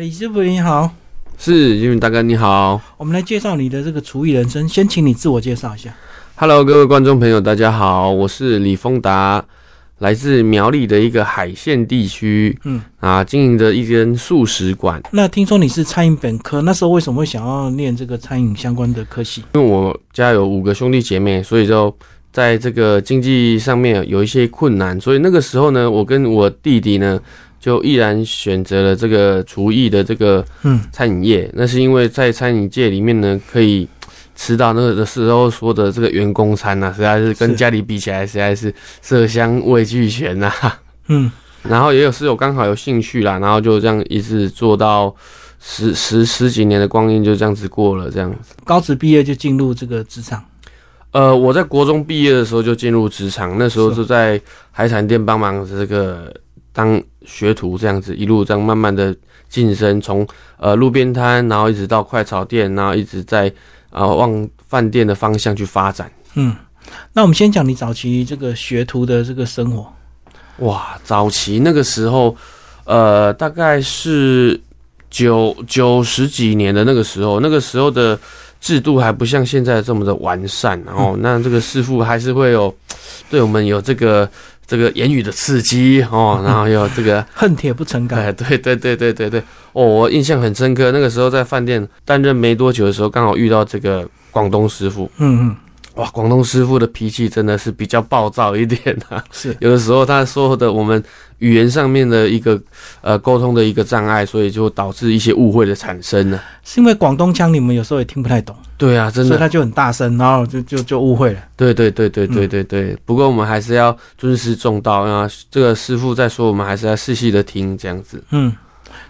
李师傅你好，是因为大哥你好我们来介绍你的这个厨艺人生，先请你自我介绍一下。，Hello，各位观众朋友，大家好，我是李丰达，来自苗栗的一个海线地区，嗯啊，经营着一间素食馆。那听说你是餐饮本科，那时候为什么会想要念这个餐饮相关的科系？因为我家有五个兄弟姐妹，所以就在这个经济上面有一些困难，所以那个时候呢，我跟我弟弟呢，就毅然选择了这个厨艺的这个嗯餐饮业。那是因为在餐饮界里面呢，可以吃到那个时候说的这个员工餐呐、实在是跟家里比起来，实在是色香味俱全呐、嗯，然后也有室友刚好有兴趣啦，然后就这样一直做到十十十几年的光阴，就这样子过了这样子。高职毕业就进入这个职场。呃，我在国中毕业的时候就进入职场，那时候是就在海产店帮忙这个当学徒，这样子一路这样慢慢的晋升，从呃路边摊，然后一直到快炒店，然后一直在呃往饭店的方向去发展。嗯，那我们先讲你早期这个学徒的这个生活。哇，早期那个时候，呃，大概是九九十几年的那个时候，那个时候的制度还不像现在这么的完善，然后那这个师傅还是会有对我们有这个这个言语的刺激哦，然后有这个。恨铁不成钢。哎，对对对对对对，哦，我印象很深刻。那个时候在饭店担任没多久的时候，刚好遇到这个广东师傅。嗯嗯，哇，广东师傅的脾气真的是比较暴躁一点啊。是 有的时候他说的我们语言上面的一个呃沟通的一个障碍，所以就导致一些误会的产生呢。是因为广东腔你们有时候也听不太懂，对啊，真的，所以他就很大声，然后就就就误会了。对对对对对对对。不过我们还是要尊师重道啊，这个师傅在说，我们还是要细细的听这样子。嗯，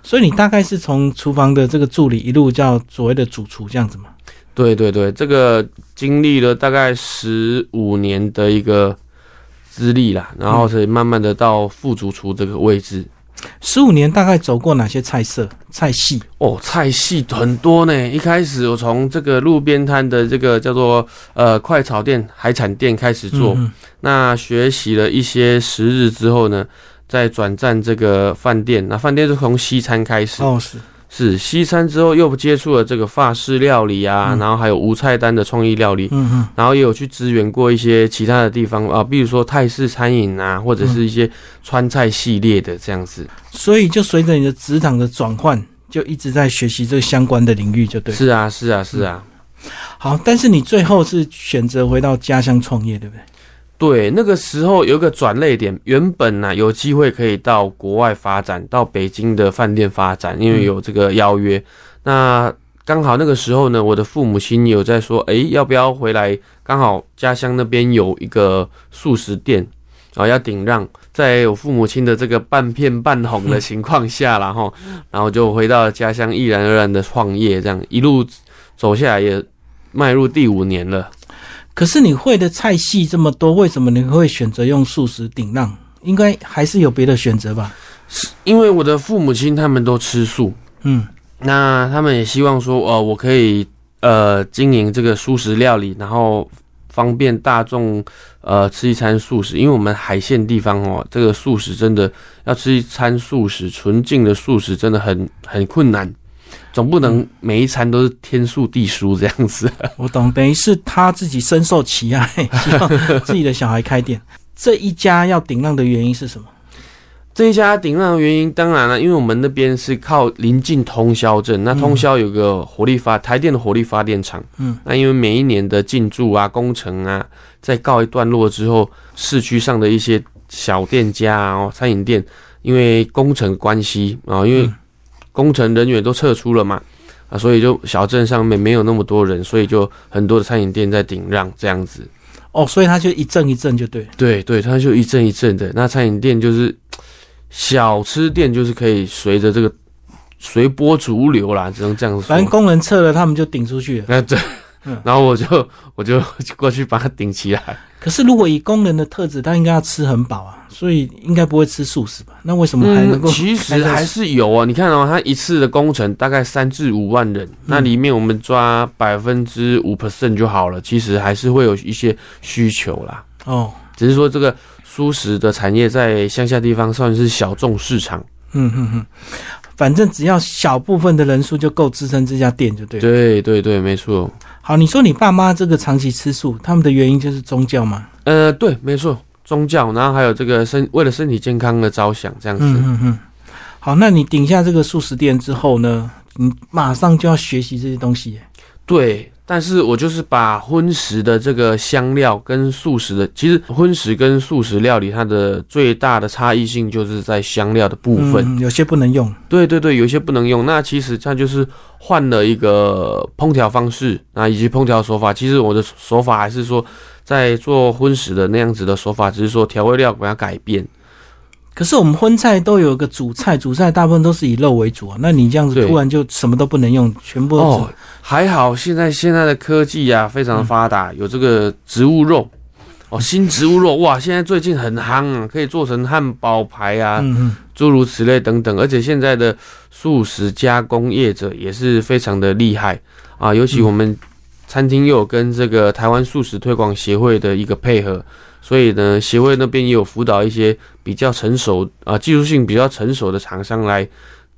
所以你大概是从厨房的这个助理一路叫所谓的主厨这样子嘛？对对对，这个经历了大概十五年的一个资历啦，然后才慢慢的到副主厨这个位置。十五年大概走过哪些菜色、菜系？哦，菜系很多呢。一开始我从这个路边摊的这个叫做呃快炒店、海产店开始做，嗯那学习了一些时日之后呢，再转战这个饭店。那饭店是从西餐开始，哦是，是西餐之后又接触了这个法式料理啊，嗯然后还有无菜单的创意料理。嗯嗯然后也有去支援过一些其他的地方啊，比如说泰式餐饮啊，或者是一些川菜系列的这样子。所以就随着你的职场的转换，就一直在学习这个相关的领域，就对。是啊，是啊，是啊。好，但是你最后是选择回到家乡创业，对不对？对，那个时候有一个转类点，原本呢、有机会可以到国外发展，到北京的饭店发展，因为有这个邀约。那刚好那个时候呢，我的父母亲有在说，诶，要不要回来？刚好家乡那边有一个素食店，然后要顶让，在我父母亲的这个半骗半哄的情况下然后 然后就回到家乡，毅然而然的创业，这样一路走下来也迈入第五年了。可是你会的菜系这么多，为什么你会选择用素食顶浪？应该还是有别的选择吧？是因为我的父母亲他们都吃素，嗯那他们也希望说，呃，我可以呃经营这个素食料理，然后方便大众呃吃一餐素食。因为我们海线地方哦，这个素食真的要吃一餐素食，纯净的素食真的很很困难，总不能每一餐都是天数地书这样子。我懂，等于是他自己深受其害，希望自己的小孩开店。这一家要顶浪的原因是什么？这一家顶浪的原因，当然了，因为我们那边是靠临近通宵镇，那通宵有个火力发台电的火力发电厂，嗯，那因为每一年的进驻啊、工程啊，在告一段落之后，市区上的一些小店家啊、哦餐饮店，因为工程关系啊、因为嗯工程人员都撤出了嘛，啊，所以就小镇上面没有那么多人，所以就很多的餐饮店在顶让这样子。哦，所以他就一阵一阵就对。对对，它就一阵一阵的。那餐饮店就是小吃店，就是可以随着这个随波逐流啦，只能这样说。反正工人撤了，他们就顶出去了。那对嗯，然后我就 我就过去把它顶起来。可是如果以工人的特质，他应该要吃很饱啊，所以应该不会吃素食吧？那为什么还能够？嗯其实还是有啊。你看哦，他一次的工程大概三至五万人，那里面我们抓百分之五 percent 就好了。其实还是会有一些需求啦，哦，只是说这个素食的产业在乡下地方算是小众市场。嗯哼哼，反正只要小部分的人数就够支撑这家店，就对了。对对对，没错。好，你说你爸妈这个长期吃素，他们的原因就是宗教吗？呃，对，没错，宗教，然后还有这个身为了身体健康的着想，这样子。嗯嗯嗯。好，那你顶下这个素食店之后呢，你马上就要学习这些东西耶。对，但是我就是把荤食的这个香料跟素食的，其实荤食跟素食料理它的最大的差异性就是在香料的部分，嗯，有些不能用。对对对，有些不能用。那其实它就是换了一个烹调方式啊，以及烹调手法。其实我的手法还是说，在做荤食的那样子的手法，只是说调味料把它改变。可是我们荤菜都有个主菜，主菜大部分都是以肉为主啊。那你这样子突然就什么都不能用，全部都哦，还好现在现在的科技啊非常的发达，有这个植物肉。哦，新植物肉哇，现在最近很夯啊，可以做成汉堡排啊，诸如此类等等。而且现在的素食加工业者也是非常的厉害啊，尤其我们餐厅又有跟这个台湾素食推广协会的一个配合，所以呢，协会那边也有辅导一些比较成熟啊、技术性比较成熟的厂商来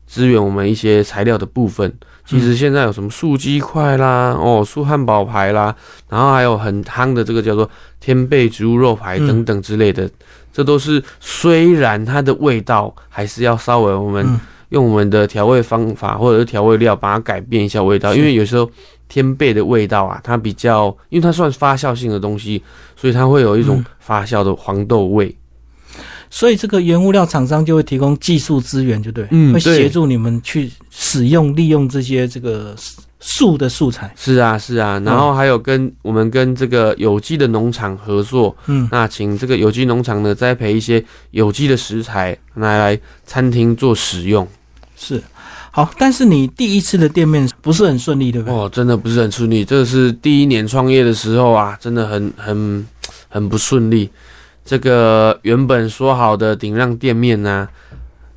支援我们一些材料的部分。其实现在有什么素鸡块啦，哦，素汉堡排啦，然后还有很夯的这个叫做天贝植物肉排等等之类的，这都是虽然它的味道还是要稍微我们嗯。用我们的调味方法或者是调味料把它改变一下味道，因为有时候天贝的味道啊，它比较，因为它算发酵性的东西，所以它会有一种嗯发酵的黄豆味。所以这个原物料厂商就会提供技术资源，就对，会嗯会协助你们去使用利用这些这个素的素材。是啊，是啊，然后还有跟我们跟这个有机的农场合作，嗯，那请这个有机农场呢栽培一些有机的食材，拿来餐厅做使用。是。好，但是你第一次的店面不是很顺利，对不对？哦，真的不是很顺利，这是第一年创业的时候啊，真的很很很不顺利。这个原本说好的顶让店面呢、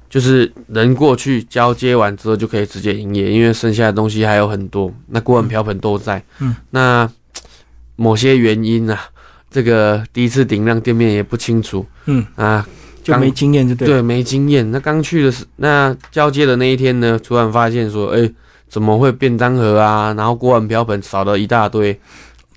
就是人过去交接完之后就可以直接营业，因为剩下的东西还有很多，那锅碗瓢盆都在。嗯，那某些原因啊，这个第一次顶让店面也不清楚嗯，啊，就没经验，就对。对，没经验。那刚去的是那交接的那一天呢，突然发现说，哎、怎么会便当盒啊，然后锅碗瓢盆少了一大堆。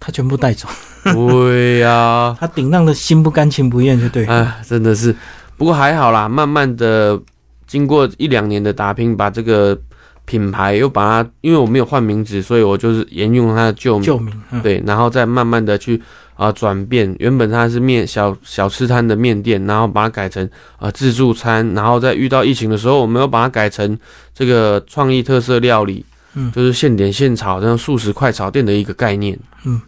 他全部带走，对呀、他顶让的心不甘情不愿，就对。哎，真的是。不过还好啦，慢慢的经过一两年的打拼，把这个品牌又把它，因为我没有换名字，所以我就是沿用它的旧名。救命！嗯，对，然后再慢慢的去啊转变，原本它是面小小吃摊的面店，然后把它改成啊自助餐，然后在遇到疫情的时候，我们又把它改成这个创意特色料理，嗯就是现点现炒，这样素食快炒店的一个概念。嗯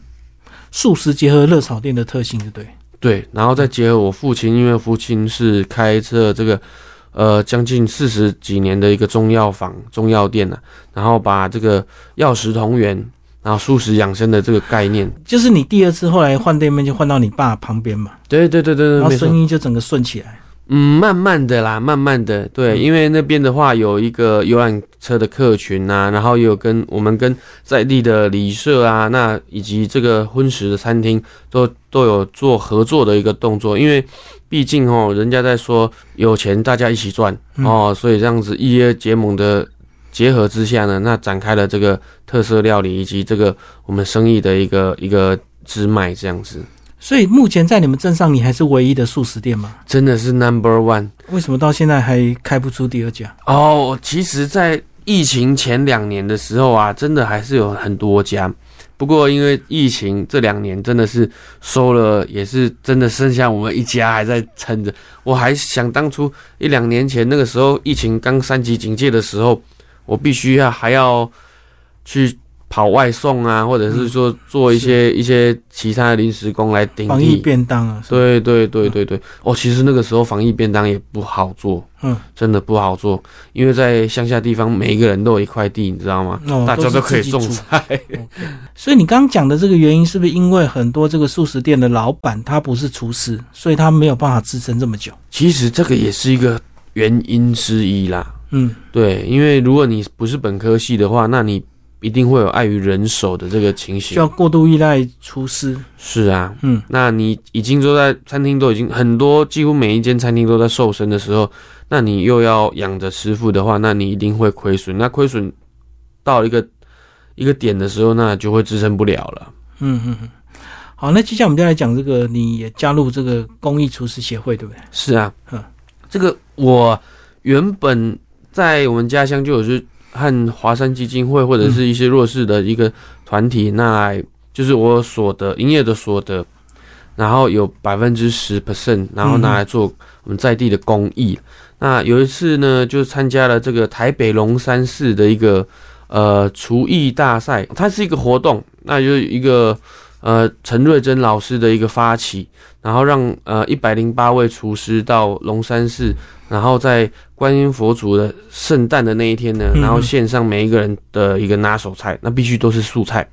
素食结合热炒店的特性，就对。对，然后再结合我父亲，因为父亲是开设这个呃将近四十几年的一个中药房、中药店呢、然后把这个药食同源，然后素食养生的这个概念，就是你第二次后来换店面，就换到你爸旁边嘛，对对对对对，然后。生意就整个顺起来。嗯，慢慢的啦，慢慢的，对，嗯因为那边的话有一个游览车的客群呐、然后也有跟我们跟在地的旅社啊，那以及这个荤食的餐厅都都有做合作的一个动作，因为毕竟哦，人家在说有钱大家一起赚嗯。哦，所以这样子一约结盟的结合之下呢，那展开了这个特色料理以及这个我们生意的一个一个支脉，这样子所以目前在你们镇上，你还是唯一的素食店吗？真的是 number one。为什么到现在还开不出第二家？哦，其实，在疫情前两年的时候啊，真的还是有很多家。不过，因为疫情这两年真的是收了，也是真的剩下我们一家还在撑着。我还想当初一两年前那个时候，疫情刚三级警戒的时候，我必须要还要去跑外送啊，或者是说做一些一些其他的临时工来顶防疫替。便当啊？对对对对对，哦，其实那个时候防疫便当也不好做，嗯，真的不好做，因为在乡下地方，每一个人都有一块地，你知道吗？哦，大家都可以种菜。所以你刚刚讲的这个原因，是不是因为很多这个素食店的老板他不是厨师，所以他没有办法支撑这么久？其实这个也是一个原因之一啦。嗯，对，因为如果你不是本科系的话，那你一定会有碍于人手的这个情形需要。过度依赖厨师。是啊，嗯，那你已经都在餐厅都已经很多，几乎每一间餐厅都在瘦身的时候，那你又要养着师傅的话，那你一定会亏损。那亏损到一个一个点的时候，那就会支撑不了了。嗯嗯嗯。好，那接下来我们就来讲这个，你也加入这个公益厨师协会，对不对？是啊，这个我原本在我们家乡就有是和华山基金会或者是一些弱势的一个团体，那就是我所得营业的所得，然后有百分之十 percent，然后拿来做我们在地的公益。那有一次呢，就参加了这个台北龙山市的一个呃厨艺大赛，它是一个活动，那就一个。呃，陈瑞珍老师的一个发起，然后让呃一百零八位厨师到龙山寺，然后在观音佛祖的圣诞的那一天呢，然后献上每一个人的一个拿手菜，那必须都是素菜。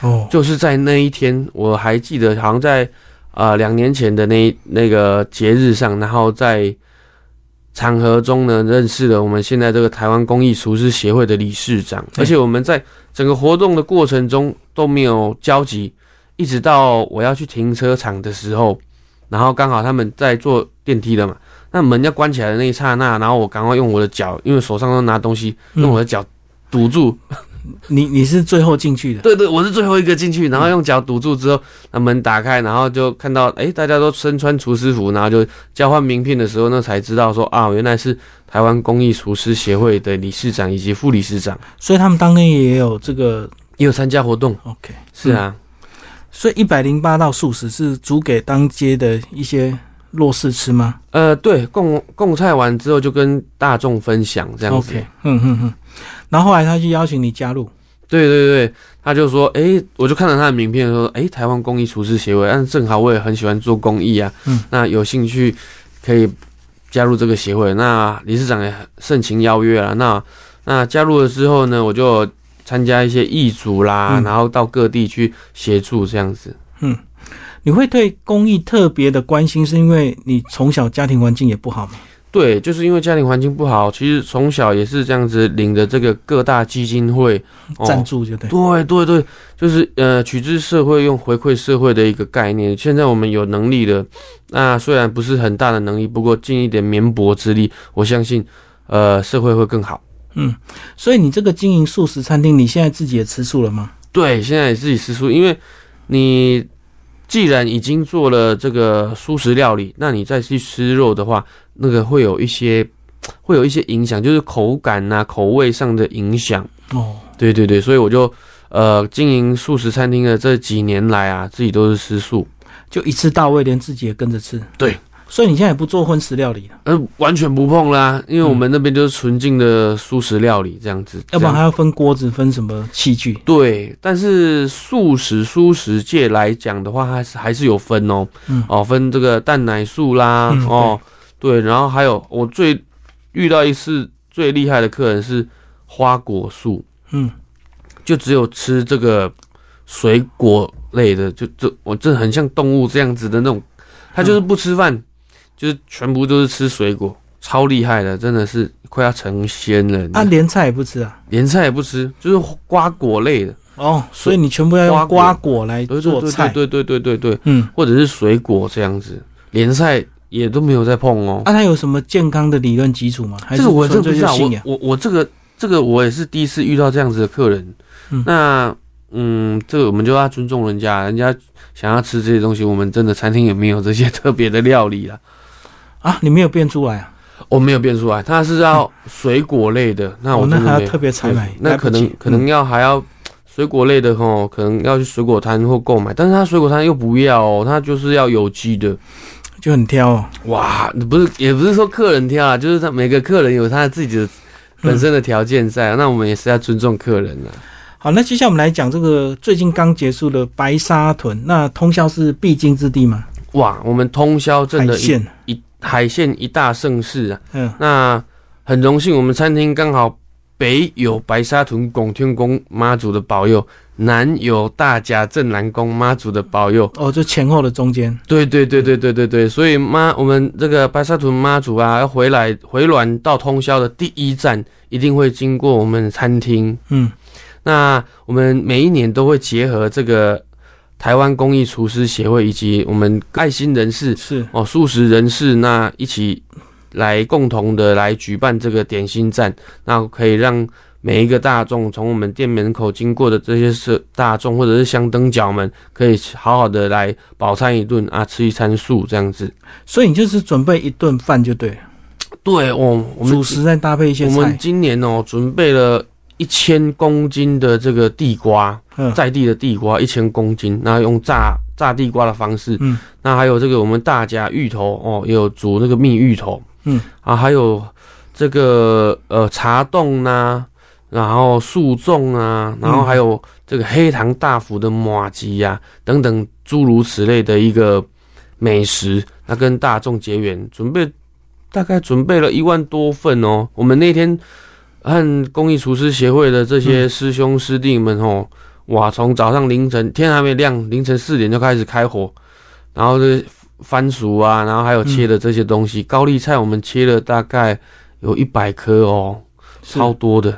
哦，就是在那一天，我还记得，好像在呃两年前的那那个节日上，然后在场合中呢，认识了我们现在这个台湾公益厨师协会的理事长，而且我们在整个活动的过程中都没有交集。一直到我要去停车场的时候，然后刚好他们在坐电梯的嘛，那门要关起来的那一刹那，然后我赶快用我的脚，因为手上都拿东西，用我的脚堵住。你你是最后进去的？对对，我是最后一个进去，然后用脚堵住之后，那门打开，然后就看到，哎，大家都身穿厨师服，然后就交换名片的时候，那才知道说啊，原来是台湾公益厨师协会的理事长以及副理事长，所以他们当天也有这个也有参加活动。OK，是啊。所以一百零八道素食是煮给当街的一些弱势吃吗？呃，对，供供菜完之后就跟大众分享这样子。OK，嗯嗯嗯。然后后来他就邀请你加入。对对对，他就说，哎，我就看了他的名片，说，哎，台湾公益厨师协会，但正好我也很喜欢做公益啊，嗯，那有兴趣可以加入这个协会。那理事长也盛情邀约了。那那加入了之后呢，我就。参加一些义组啦，然后到各地去协助这样子。嗯，你会对公益特别的关心，是因为你从小家庭环境也不好吗？对，就是因为家庭环境不好，其实从小也是这样子，领着这个各大基金会赞助，就对。对对对，就是呃，取之社会，用回馈社会的一个概念。现在我们有能力的，那虽然不是很大的能力，不过尽一点绵薄之力，我相信，呃，社会会更好。嗯，所以你这个经营素食餐厅，你现在自己也吃素了吗？对，现在也自己吃素，因为你既然已经做了这个素食料理，那你再去吃肉的话，那个会有一些会有一些影响，就是口感呐、口味上的影响。哦，对对对，所以我就呃经营素食餐厅的这几年来啊，自己都是吃素，就一次到位，连自己也跟着吃。对。所以你现在也不做荤食料理了？呃，完全不碰啦，因为我们那边就是纯净的素食料理这样子。要不然还要分锅子，分什么器具？对，但是素食素食界来讲的话，还是还是有分哦。嗯，哦，分这个蛋奶素啦，哦，对，然后还有我最遇到一次最厉害的客人是花果素，嗯，就只有吃这个水果类的，就这我这很像动物这样子的那种，他就是不吃饭。就是全部都是吃水果，超厉害的，真的是快要成仙了。啊，连菜也不吃啊？连菜也不吃，就是瓜果类的哦。所以你全部要用瓜果来做菜，对对对对对对，嗯，或者是水果这样子，连菜也都没有再碰哦。那它有什么健康的理论基础吗？这个我真不知道。我我我这个这个我也是第一次遇到这样子的客人。那嗯，这个我们就要尊重人家，人家想要吃这些东西，我们真的餐厅也没有这些特别的料理了。啊，你没有变出来啊？我没有变出来，它是要水果类的，那我那还要特别采买，那可能可能要还要水果类的吼，可能要去水果摊或购买，但是他水果摊又不要哦，他就是要有机的，就很挑哦。哇，不是也不是说客人挑啊，就是他每个客人有他自己的本身的条件在，那我们也是要尊重客人的。好，那接下来我们来讲这个最近刚结束的白沙屯，那通宵是必经之地吗？哇，我们通宵真的一一。海鲜一大盛事啊，嗯，那很荣幸，我们餐厅刚好北有白沙屯拱天宫妈祖的保佑，南有大甲镇南宫妈祖的保佑，哦，就前后的中间，对对对对对对。对，所以妈，我们这个白沙屯妈祖啊，要回来回銮到通宵的第一站，一定会经过我们餐厅，嗯，那我们每一年都会结合这个。台湾公益厨师协会以及我们爱心人士是。哦，素食人士那一起来共同的来举办这个点心站，那可以让每一个大众从我们店门口经过的这些是大众或者是香灯脚们，可以好好的来饱餐一顿啊，吃一餐素这样子。所以你就是准备一顿饭就对了，对哦，我们主食再搭配一些我们，今年哦准备了一千公斤的这个地瓜，嗯。在地的地瓜一千公斤，那用炸炸地瓜的方式，嗯，那还有这个我们大家芋头哦，也有煮那个蜜芋头，嗯，啊，还有这个呃茶冻呐、然后素粽啊，然后还有这个黑糖大福的马吉呀、等等诸如此类的一个美食，那跟大众结缘，准备大概准备了一万多份哦。我们那天和公益厨师协会的这些师兄师弟们哦，哇，从早上凌晨天还没亮，凌晨四点就开始开火，然后这番薯啊，然后还有切的这些东西，高丽菜我们切了大概有一百颗哦，超多的。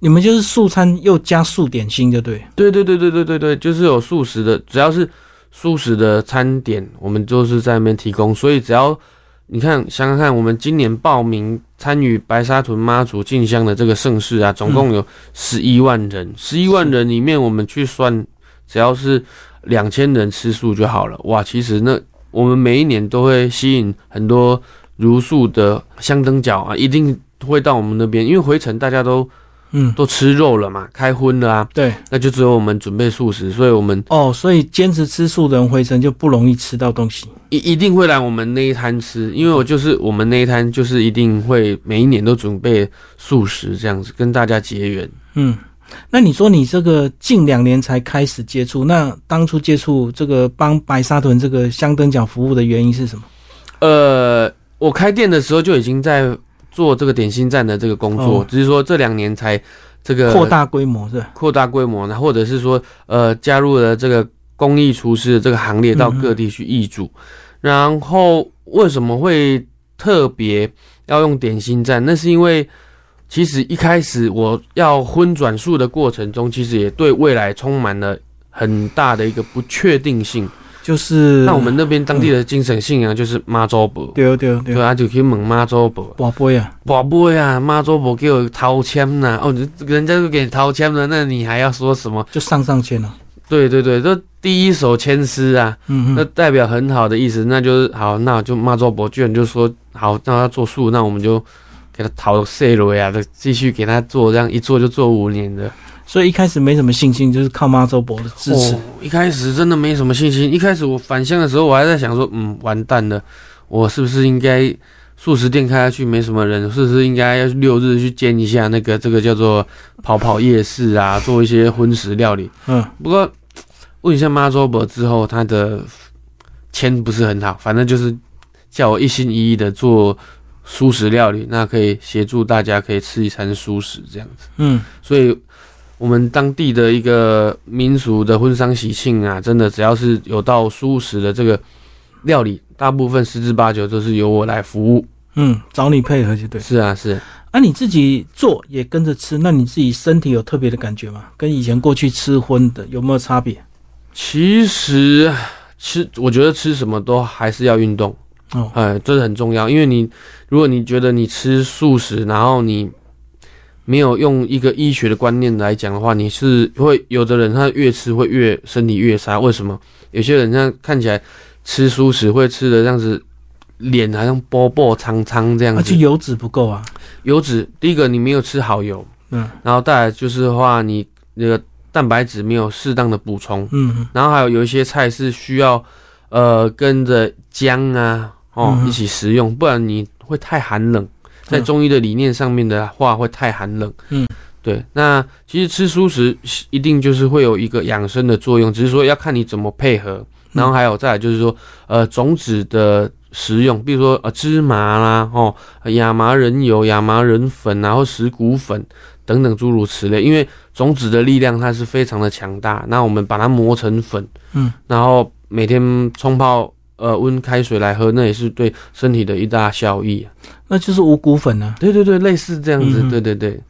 你们就是素餐又加素点心，就对。对对对对对对对，就是有素食的，只要是素食的餐点，我们就是在那边提供。所以只要你看想想看，我们今年报名参与白沙屯妈祖进香的这个盛事啊，总共有十一万人，十一万人里面我们去算，只要是两千人吃素就好了。哇，其实那我们每一年都会吸引很多如素的香灯脚啊，一定会到我们那边，因为回程大家都嗯，都吃肉了嘛，开荤了啊。对。那就只有我们准备素食，所以我们哦，所以坚持吃素的人回程就不容易吃到东西。一一定会来我们那一摊吃，因为我就是我们那一摊就是一定会每一年都准备素食这样子跟大家结缘。嗯，那你说你这个近两年才开始接触，那当初接触这个帮白沙屯这个香灯角服务的原因是什么？呃，我开店的时候就已经在做这个点心站的这个工作，哦只是说这两年才这个扩大规模是吧？扩大规模呢，或者是说呃加入了这个公益厨师的这个行列，到各地去易主。然后为什么会特别要用点心站？那是因为其实一开始我要荤转素的过程中，其实也对未来充满了很大的一个不确定性。就是那我们那边当地的精神信仰就是妈祖婆，对对对对，啊，就去问妈祖婆。宝贝啊，宝贝啊，妈祖婆给我掏签呐！哦，你人家都给你掏签了，那你还要说什么？就上上签了。对对对，这第一手签诗啊，嗯嗯，那代表很好的意思，那就是好，那就妈祖婆居然就说好，让他做数，那我们就给他掏碎了呀，继续给他做，这样一做就做五年的。所以一开始没什么信心，就是靠妈周伯的支持。哦，一开始真的没什么信心，一开始我返乡的时候，我还在想说，嗯，完蛋了，我是不是应该素食店开下去没什么人，是不是应该要六日去兼一下那个这个叫做跑跑夜市啊，做一些荤食料理。嗯，不过问一下妈周伯之后，他的签不是很好，反正就是叫我一心一意的做素食料理，那可以协助大家可以吃一餐素食这样子。嗯，所以我们当地的一个民俗的婚丧喜庆啊，真的只要是有到素食的这个料理，大部分十之八九都是由我来服务。嗯，找你配合就对。是啊，是。啊，你自己做也跟着吃，那你自己身体有特别的感觉吗？跟以前过去吃荤的有没有差别？其实吃，我觉得吃什么都还是要运动。哦，哎，这是很重要，因为你如果你觉得你吃素食，然后你没有用一个医学的观念来讲的话，你是会有的人他越吃会越身体越差。为什么？有些人他看起来吃素食会吃的这样子，脸好像波波苍苍这样子而且。油脂不够啊。油脂，第一个你没有吃好油，嗯然后再来就是的话，你那个蛋白质没有适当的补充，嗯然后还有有一些菜是需要呃跟着姜啊哦、嗯一起食用，不然你会太寒冷。在嗯中医的理念上面的话，会太寒冷。嗯，对。那其实吃素食一定就是会有一个养生的作用，只是说要看你怎么配合。然后还有再来就是说，呃，种子的食用，比如说呃芝麻啦，哦亚麻仁油、亚麻仁粉，然后石谷粉等等诸如此类。因为种子的力量它是非常的强大，那我们把它磨成粉，嗯，然后每天冲泡呃温开水来喝，那也是对身体的一大效益。那就是五谷粉啊。对对对，类似这样子，嗯对对对，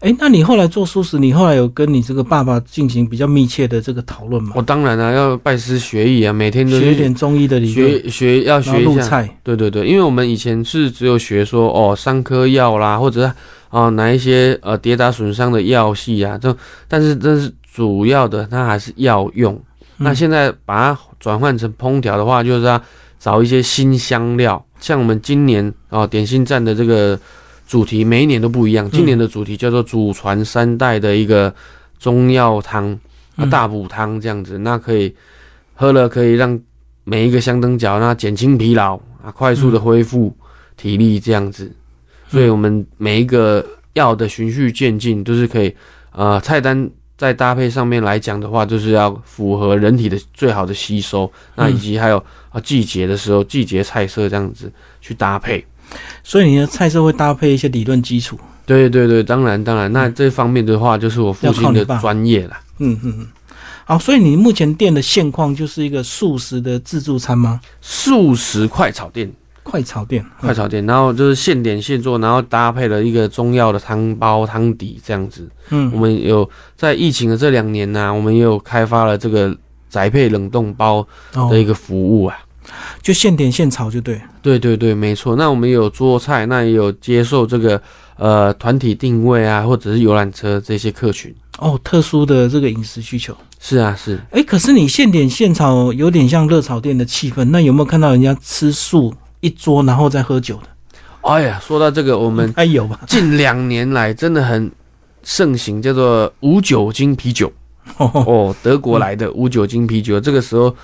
哎，那你后来做素食，你后来有跟你这个爸爸进行比较密切的这个讨论吗？我当然了，要拜师学艺啊，每天都学一点中医的理论，学学要学一下。菜，对对对，因为我们以前是只有学说哦，三颗药啦，或者是啊哪一些呃跌打损伤的药系啊，这但是这是主要的，它还是药用。那现在把它转换成烹调的话，就是要找一些新香料，像我们今年啊点心站的这个。主题每一年都不一样，今年的主题叫做祖传三代的一个中药汤啊大补汤这样子，那可以喝了可以让每一个香灯脚那减轻疲劳啊，快速的恢复体力这样子，所以我们每一个药的循序渐进都是可以，呃，菜单在搭配上面来讲的话，就是要符合人体的最好的吸收，那以及还有啊季节的时候季节菜色这样子去搭配。所以你的菜色会搭配一些理论基础。对对对，当然当然，那这方面的话就是我父亲的专业了。嗯嗯嗯。好，所以你目前店的现况就是一个素食的自助餐吗？素食快炒店，快炒店，快炒店，然后就是现点现做，然后搭配了一个中药的汤包汤底这样子。嗯，我们有在疫情的这两年呢，我们也有开发了这个宅配冷冻包的一个服务啊。就现点现炒就对，对对对，没错。那我们有做菜，那也有接受这个呃团体定位啊，或者是游览车这些客群哦，特殊的这个饮食需求。是啊，是。哎，可是你现点现炒有点像热炒店的气氛，那有没有看到人家吃素一桌然后再喝酒的？哎呀，说到这个，我们还 有吧？近两年来真的很盛行，叫做无酒精啤酒哦，德国来的无酒精啤酒，这个时候。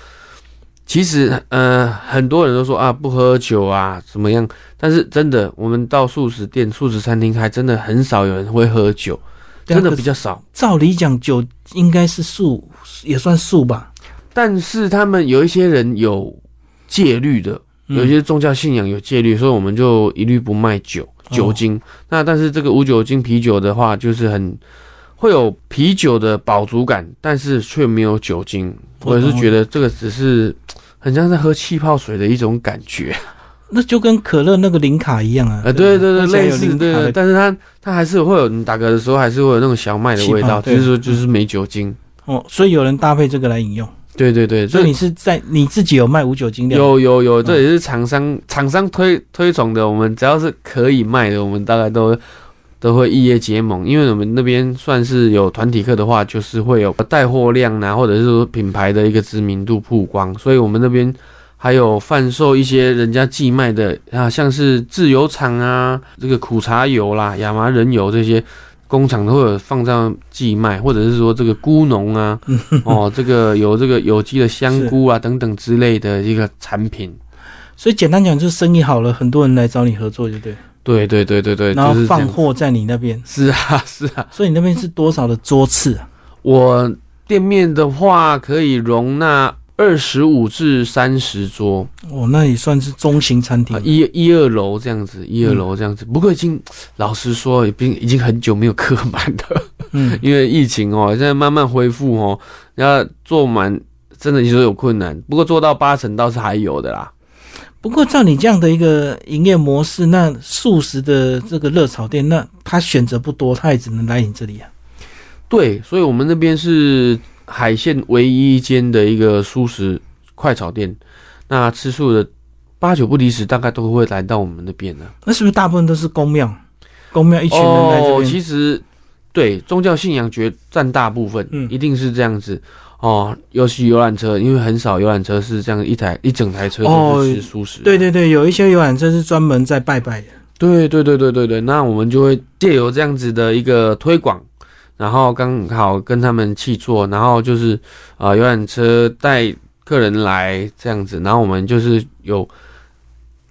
其实，呃，很多人都说啊，不喝酒啊，怎么样？但是真的，我们到素食店、素食餐厅，还真的很少有人会喝酒，真的比较少。照理讲，酒应该是素，也算素吧。但是他们有一些人有戒律的，有些宗教信仰有戒律，所以我们就一律不卖酒酒精。那但是这个无酒精啤酒的话，就是很会有啤酒的饱足感，但是却没有酒精。我是觉得这个只是 很像在喝气泡水的一种感觉，那就跟可乐那个零卡一样啊。呃，对对对，类似对，但是它它还是会有你打嗝的时候还是会有那种小麦的味道，就是说就是没酒精。哦，所以有人搭配这个来饮用。对对对，所以你是在你自己有卖无酒精的？有有有，这也是厂商厂商推推崇的。我们只要是可以卖的，我们大概都。都会异业结盟，因为我们那边算是有团体课的话，就是会有带货量啊，或者是说品牌的一个知名度曝光，所以我们那边还有贩售一些人家寄卖的啊，像是自由厂啊，这个苦茶油啦、亚麻仁油这些工厂都会有放上寄卖，或者是说这个菇农啊，哦，这个有这个有机的香菇啊等等之类的一个产品，所以简单讲就是生意好了，很多人来找你合作，就对。对对对对对，然后放货在你那边，是啊是啊，所以你那边是多少的桌次啊？我店面的话可以容纳二十五至三十桌，哦，那也算是中型餐厅，一一二楼这样子，一二楼这样子。不过已经老实说，已经已经很久没有客满的，嗯，因为疫情哦，现在慢慢恢复哦，要坐满真的你说有困难，不过做到八成倒是还有的啦。不过，照你这样的一个营业模式，那素食的这个热炒店，那他选择不多，他也只能来你这里啊。对，所以我们那边是海线唯一一间的一个素食快炒店。那吃素的八九不离十，大概都会来到我们那边的。那是不是大部分都是公庙？公庙一群人来这边？其实，对宗教信仰绝占大部分，嗯，一定是这样子。哦，尤其游览车，因为很少游览车是这样一台一整台车都是吃素食。对对对，有一些游览车是专门在拜拜的。对对对对对对，那我们就会借由这样子的一个推广，然后刚好跟他们去坐，然后就是啊游览车带客人来这样子，然后我们就是有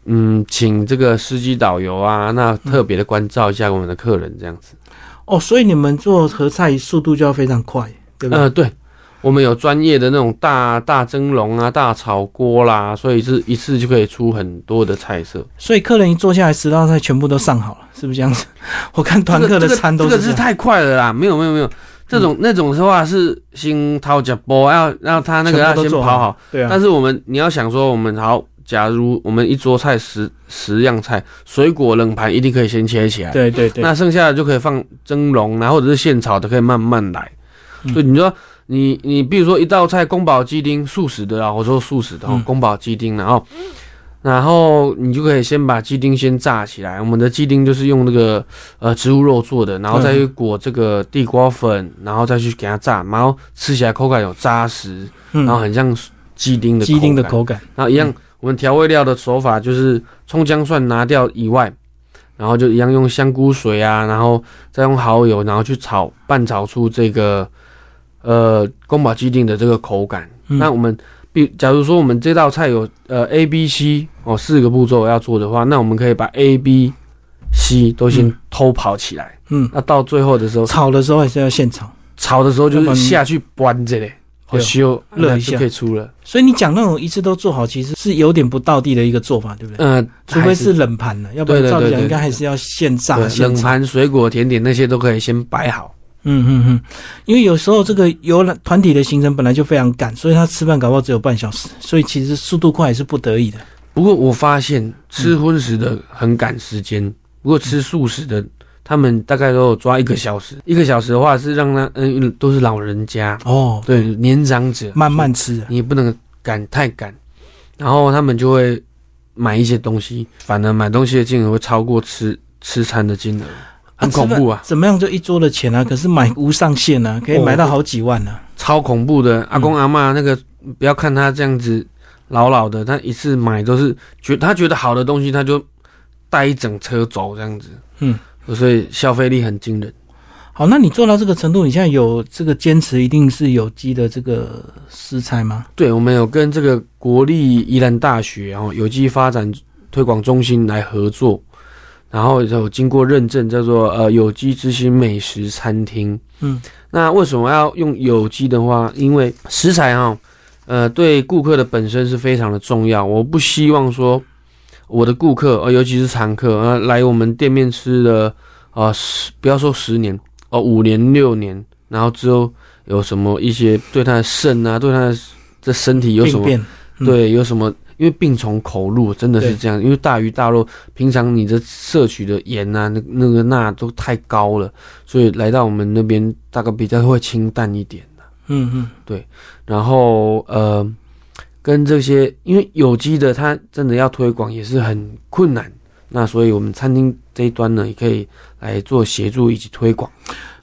嗯请这个司机导游啊，那特别的关照一下我们的客人这样子。哦，所以你们做合菜速度就要非常快，对吧？呃，对。我们有专业的那种大大蒸笼啊、大炒锅啦，所以是一次就可以出很多的菜色。所以客人一坐下来，十道菜全部都上好了，是不是这样子？我看团客的餐都是这个是太快了啦！没有没有没有，这种那种的话是新掏脚波，要让他那个要先跑好。对啊。但是我们你要想说，我们好假如我们一桌菜十十样菜，水果冷盘一定可以先切起来，对对对，那剩下的就可以放蒸笼，然后或者是现炒的，可以慢慢来。嗯所以你说你你比如说一道菜宫保鸡丁素食的啊，我说素食的哦嗯，宫保鸡丁，然后然后你就可以先把鸡丁先炸起来。我们的鸡丁就是用那个呃植物肉做的，然后再去裹这个地瓜粉，然后再去给它炸，然后吃起来口感有扎实，嗯。然后很像鸡丁的鸡丁的口感，然后一样，我们调味料的手法就是葱姜蒜拿掉以外，然后就一样用香菇水啊，然后再用蚝油，然后去炒拌炒出这个呃宫保鸡丁的这个口感。嗯那我们比假如说我们这道菜有呃 A、B、C 哦四个步骤要做的话，那我们可以把 A、B、C 都先嗯偷跑起来。嗯，那到最后的时候，炒的时候还是要现炒。炒的时候就是下去端着嘞，好对修热一下就可以出了。所以你讲那种一次都做好，其实是有点不道地的一个做法，对不对？嗯，除非是冷盘的，要不然照理讲应该还是要现炸。冷盘、水果、甜点那些都可以先摆好。嗯嗯嗯，因为有时候这个游览团体的行程本来就非常赶，所以他吃饭搞不好只有半小时，所以其实速度快也是不得已的。不过我发现吃荤食的很赶时间，不过吃素食的，他们大概都有抓一个小时。一个小时的话是让他，嗯，都是老人家，哦，对年长者，慢慢吃。你不能赶太赶，然后他们就会买一些东西，反而买东西的金额会超过吃吃餐的金额，很恐怖啊，怎么样就一桌的钱啊？可是买无上限啊，可以买到好几万呢、超恐怖的。阿嗯公阿妈那个，不要看他这样子老老的，他一次买都是觉他觉得好的东西，他就带一整车走这样子，嗯，所以消费力很惊人。好，那你做到这个程度，你现在有这个坚持，一定是有机的这个食材吗？对，我们有跟这个国立宜兰大学然后有机发展推广中心来合作，然后有经过认证，叫做呃有机之星美食餐厅。嗯，那为什么要用有机的话？因为食材哈，呃，对顾客的本身是非常的重要。我不希望说我的顾客，呃，尤其是常客，呃，来我们店面吃的啊十，不要说十年哦，五年六年，然后之后有什么一些对他的肾啊，对他的这身体有什么？嗯对，有什么？因为病从口入，真的是这样。因为大鱼大肉，平常你的摄取的盐啊，那那个钠都太高了，所以来到我们那边大概比较会清淡一点。嗯嗯，对然后呃，跟这些，因为有机的它真的要推广也是很困难。那所以我们餐厅这一端呢，也可以来做协助以及推广。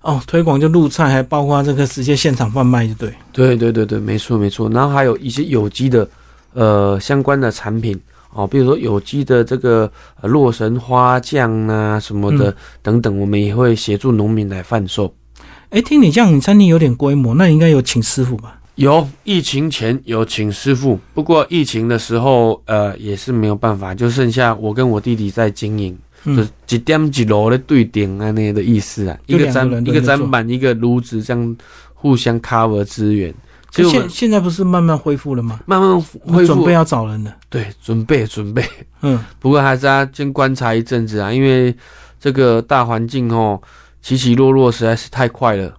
哦，推广就入菜，还包括这个直接现场贩卖，就对。对对对对，没错没错。然后还有一些有机的呃相关的产品哦，比如说有机的这个呃洛神花酱啊什么的、嗯等等，我们也会协助农民来贩售。哎，听你这样，你餐厅有点规模，那你应该有请师傅吧？有疫情前有请师傅，不过疫情的时候呃也是没有办法，就剩下我跟我弟弟在经营。就嗯是一点几楼的对顶啊，那些的意思啊，一个砧一个砧板，一个炉子，这样互相 cover 资源。现现在不是慢慢恢复了吗？慢慢恢复准备，要找人了。对，准备准备。嗯，不过还是要先观察一阵子啊，因为这个大环境哦起起落落实在是太快了。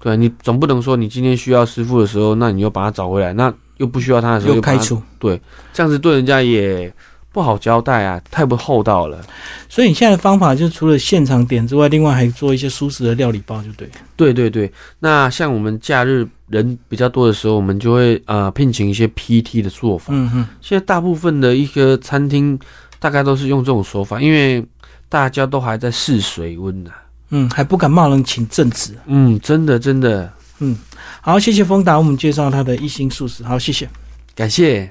对你总不能说你今天需要师傅的时候，那你又把他找回来，那又不需要他的时候又开除。对这样子对人家也不好交代啊，太不厚道了。所以你现在的方法就除了现场点之外，另外还做一些舒适的料理包，就对。对对对，那像我们假日人比较多的时候，我们就会呃聘请一些 PT 的做法。嗯哼，现在大部分的一个餐厅大概都是用这种手法，因为大家都还在试水温呢、嗯，还不敢贸然请正职。嗯，真的真的，嗯好，谢谢丰达，我们介绍他的一星素食。好，谢谢。感谢。